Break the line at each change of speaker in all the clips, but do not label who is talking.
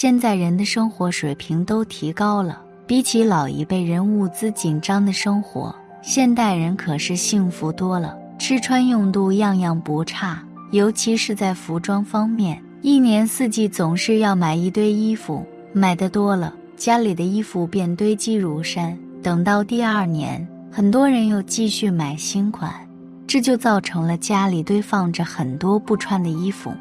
现在人的生活水平都提高了，比起老一辈人物资紧张的生活，现代人可是幸福多了，吃穿用度样样不差。尤其是在服装方面，一年四季总是要买一堆衣服，买的多了，家里的衣服便堆积如山。等到第二年，很多人又继续买新款，这就造成了家里堆放着很多不穿的衣服。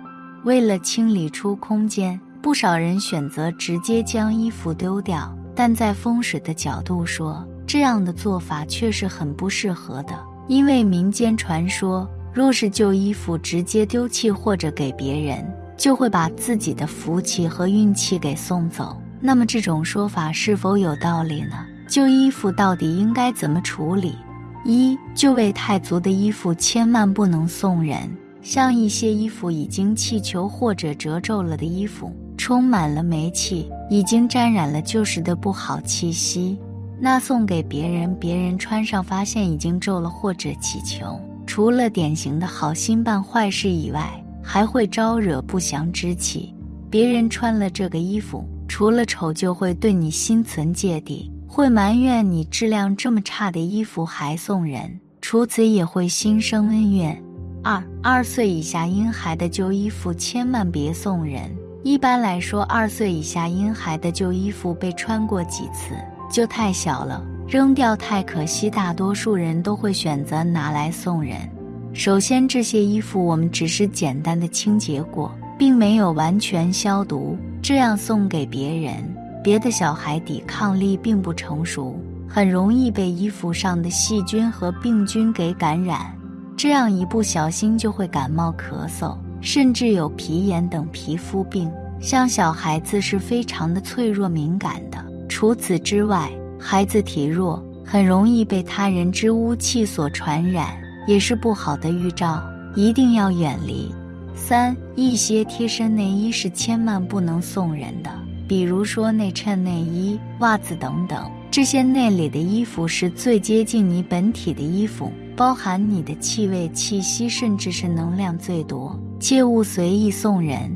为了清理出空间。不少人选择直接将衣服丢掉，但在风水的角度说，这样的做法却是很不适合的。因为民间传说，若是旧衣服直接丢弃或者给别人，就会把自己的福气和运气给送走。那么这种说法是否有道理呢？旧衣服到底应该怎么处理？一就位太足的衣服千万不能送人，像一些衣服已经气球或者褶皱了的衣服。充满了霉气，已经沾染了旧时的不好气息。那送给别人，别人穿上发现已经皱了或者起球，除了典型的好心办坏事以外，还会招惹不祥之气。别人穿了这个衣服，除了丑，就会对你心存芥蒂，会埋怨你质量这么差的衣服还送人，除此也会心生恩怨。二二岁以下婴孩的旧衣服千万别送人。一般来说，二岁以下婴孩的旧衣服被穿过几次就太小了，扔掉太可惜。大多数人都会选择拿来送人。首先，这些衣服我们只是简单的清洁过，并没有完全消毒，这样送给别人，别的小孩抵抗力并不成熟，很容易被衣服上的细菌和病菌给感染，这样一不小心就会感冒、咳嗽。甚至有皮炎等皮肤病，像小孩子是非常的脆弱敏感的。除此之外，孩子体弱，很容易被他人之污气所传染，也是不好的预兆，一定要远离。三，一些贴身内衣是千万不能送人的，比如说内衬内衣、袜子等等，这些内里的衣服是最接近你本体的衣服，包含你的气味、气息，甚至是能量最多。切勿随意送人，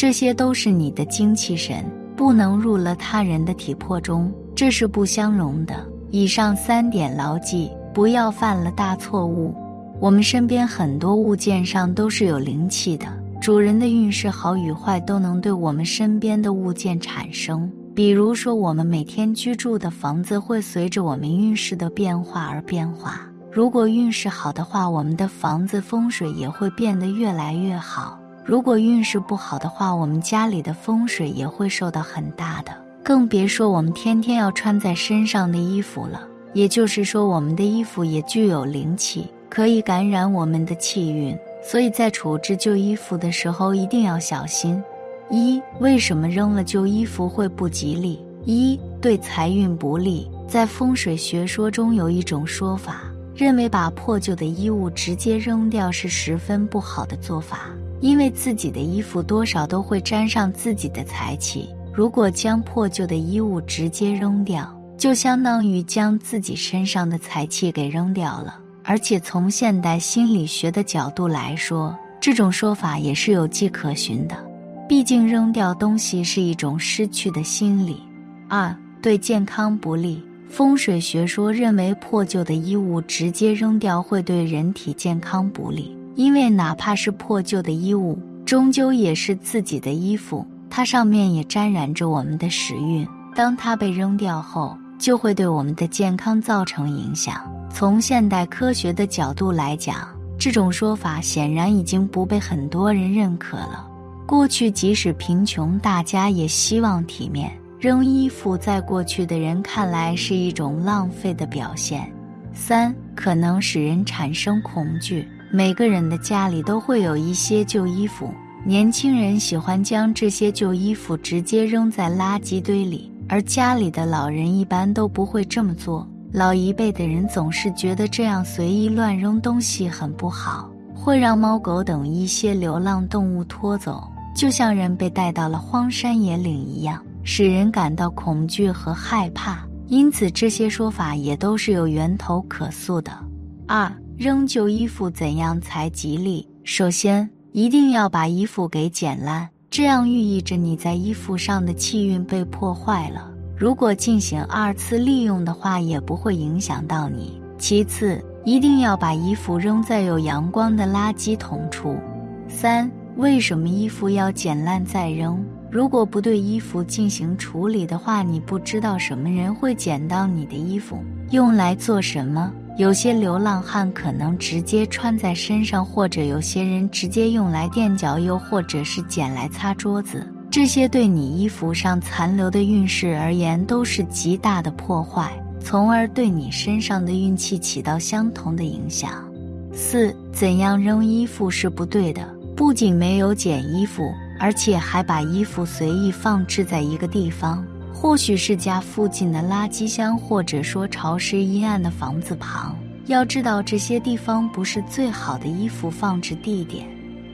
这些都是你的精气神，不能入了他人的体魄中，这是不相容的。以上三点牢记，不要犯了大错误。我们身边很多物件上都是有灵气的，主人的运势好与坏都能对我们身边的物件产生。比如说，我们每天居住的房子会随着我们运势的变化而变化。如果运势好的话，我们的房子风水也会变得越来越好；如果运势不好的话，我们家里的风水也会受到很大的。更别说我们天天要穿在身上的衣服了。也就是说，我们的衣服也具有灵气，可以感染我们的气运。所以在处置旧衣服的时候一定要小心。一、为什么扔了旧衣服会不吉利？一、对财运不利。在风水学说中有一种说法。认为把破旧的衣物直接扔掉是十分不好的做法，因为自己的衣服多少都会沾上自己的财气。如果将破旧的衣物直接扔掉，就相当于将自己身上的财气给扔掉了。而且从现代心理学的角度来说，这种说法也是有迹可循的。毕竟扔掉东西是一种失去的心理。二，对健康不利。风水学说认为，破旧的衣物直接扔掉会对人体健康不利，因为哪怕是破旧的衣物，终究也是自己的衣服，它上面也沾染着我们的时运。当它被扔掉后，就会对我们的健康造成影响。从现代科学的角度来讲，这种说法显然已经不被很多人认可了。过去即使贫穷，大家也希望体面。扔衣服在过去的人看来是一种浪费的表现。三可能使人产生恐惧。每个人的家里都会有一些旧衣服，年轻人喜欢将这些旧衣服直接扔在垃圾堆里，而家里的老人一般都不会这么做。老一辈的人总是觉得这样随意乱扔东西很不好，会让猫狗等一些流浪动物拖走，就像人被带到了荒山野岭一样，使人感到恐惧和害怕。因此，这些说法也都是有源头可溯的。二，扔旧衣服怎样才吉利？首先，一定要把衣服给剪烂，这样寓意着你在衣服上的气运被破坏了。如果进行二次利用的话，也不会影响到你。其次，一定要把衣服扔在有阳光的垃圾桶处。三，为什么衣服要剪烂再扔？如果不对衣服进行处理的话，你不知道什么人会捡到你的衣服，用来做什么？有些流浪汉可能直接穿在身上，或者有些人直接用来垫脚，又或者是捡来擦桌子。这些对你衣服上残留的运势而言都是极大的破坏，从而对你身上的运气起到相同的影响。四，怎样扔衣服是不对的？不仅没有捡衣服。而且还把衣服随意放置在一个地方，或许是家附近的垃圾箱，或者说潮湿阴暗的房子旁。要知道，这些地方不是最好的衣服放置地点。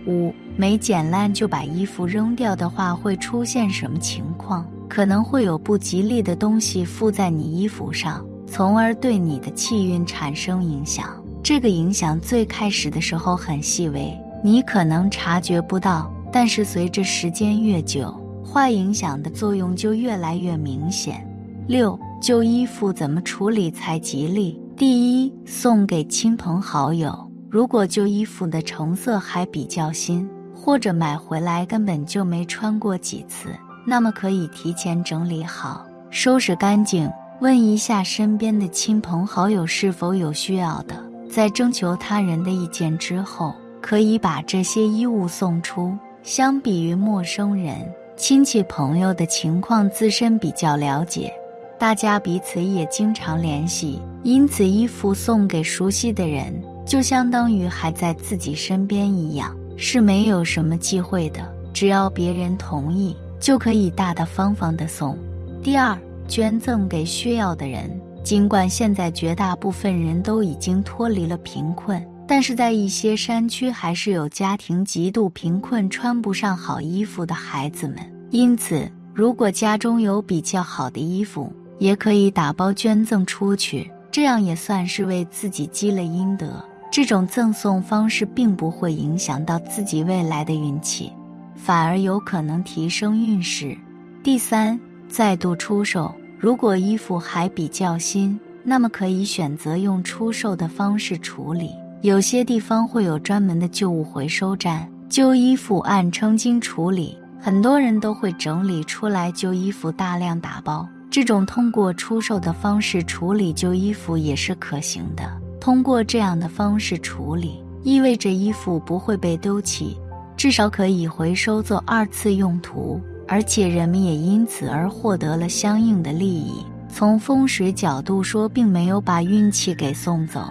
五，没剪烂就把衣服扔掉的话，会出现什么情况？可能会有不吉利的东西附在你衣服上，从而对你的气运产生影响。这个影响最开始的时候很细微，你可能察觉不到。但是随着时间越久，坏影响的作用就越来越明显。六，旧衣服怎么处理才吉利？第一，送给亲朋好友。如果旧衣服的成色还比较新，或者买回来根本就没穿过几次，那么可以提前整理好，收拾干净，问一下身边的亲朋好友是否有需要的，在征求他人的意见之后，可以把这些衣物送出。相比于陌生人、亲戚朋友的情况，自身比较了解，大家彼此也经常联系，因此衣服送给熟悉的人，就相当于还在自己身边一样，是没有什么忌讳的。只要别人同意，就可以大大方方的送。第二，捐赠给需要的人。尽管现在绝大部分人都已经脱离了贫困。但是在一些山区，还是有家庭极度贫困、穿不上好衣服的孩子们。因此，如果家中有比较好的衣服，也可以打包捐赠出去，这样也算是为自己积了阴德。这种赠送方式并不会影响到自己未来的运气，反而有可能提升运势。第三，再度出售。如果衣服还比较新，那么可以选择用出售的方式处理。有些地方会有专门的旧物回收站，旧衣服按称斤处理，很多人都会整理出来旧衣服大量打包。这种通过出售的方式处理旧衣服也是可行的。通过这样的方式处理，意味着衣服不会被丢弃，至少可以回收做二次用途，而且人们也因此而获得了相应的利益。从风水角度说，并没有把运气给送走。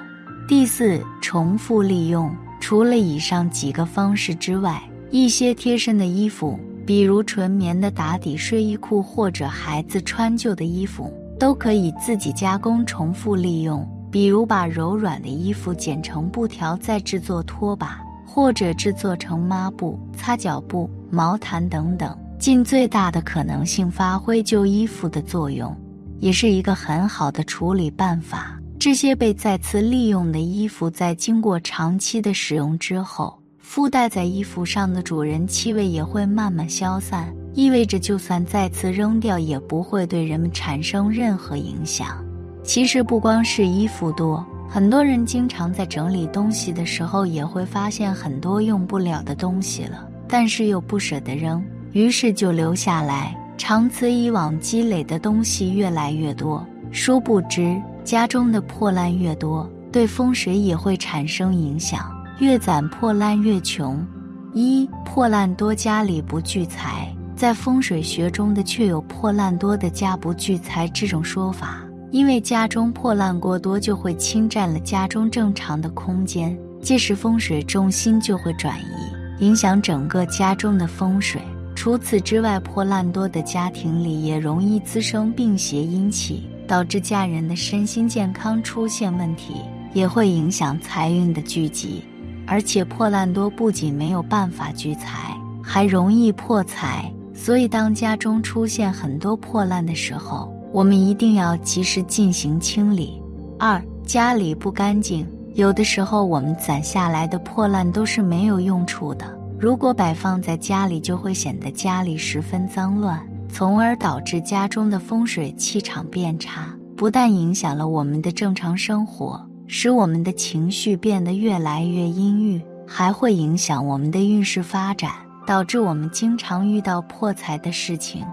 第四，重复利用。除了以上几个方式之外，一些贴身的衣服，比如纯棉的打底睡衣裤或者孩子穿旧的衣服，都可以自己加工重复利用。比如把柔软的衣服剪成布条，再制作拖把，或者制作成抹布、擦脚布、毛毯等等，尽最大的可能性发挥旧衣服的作用，也是一个很好的处理办法。这些被再次利用的衣服，在经过长期的使用之后，附带在衣服上的主人气味也会慢慢消散，意味着就算再次扔掉，也不会对人们产生任何影响。其实不光是衣服多，很多人经常在整理东西的时候，也会发现很多用不了的东西了，但是又不舍得扔，于是就留下来，长此以往，积累的东西越来越多，殊不知。家中的破烂越多，对风水也会产生影响。越攒破烂越穷。一破烂多家里不聚财，在风水学中的确有破烂多的家不聚财这种说法。因为家中破烂过多，就会侵占了家中正常的空间，届时风水重心就会转移，影响整个家中的风水。除此之外，破烂多的家庭里也容易滋生病邪阴气，导致家人的身心健康出现问题，也会影响财运的聚集。而且破烂多不仅没有办法聚财，还容易破财。所以，当家中出现很多破烂的时候，我们一定要及时进行清理。二，家里不干净。有的时候，我们攒下来的破烂都是没有用处的。如果摆放在家里，就会显得家里十分脏乱，从而导致家中的风水气场变差，不但影响了我们的正常生活，使我们的情绪变得越来越阴郁，还会影响我们的运势发展，导致我们经常遇到破财的事情，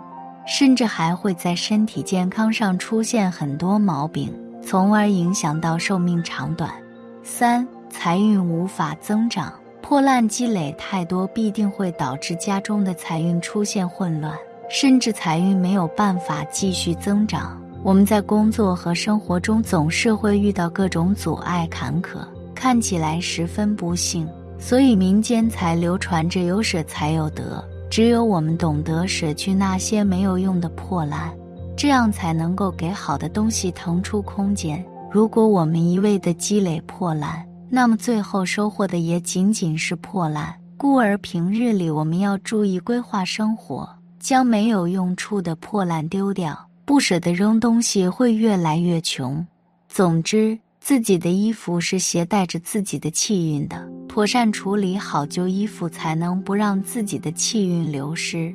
甚至还会在身体健康上出现很多毛病，从而影响到寿命长短。三财运无法增长，破烂积累太多，必定会导致家中的财运出现混乱，甚至财运没有办法继续增长。我们在工作和生活中总是会遇到各种阻碍坎坷，看起来十分不幸。所以民间才流传着有舍才有得，只有我们懂得舍去那些没有用的破烂，这样才能够给好的东西腾出空间。如果我们一味的积累破烂，那么最后收获的也仅仅是破烂。故而平日里我们要注意规划生活，将没有用处的破烂丢掉，不舍得扔东西，会越来越穷。总之，自己的衣服是携带着自己的气运的，妥善处理好旧衣服，才能不让自己的气运流失。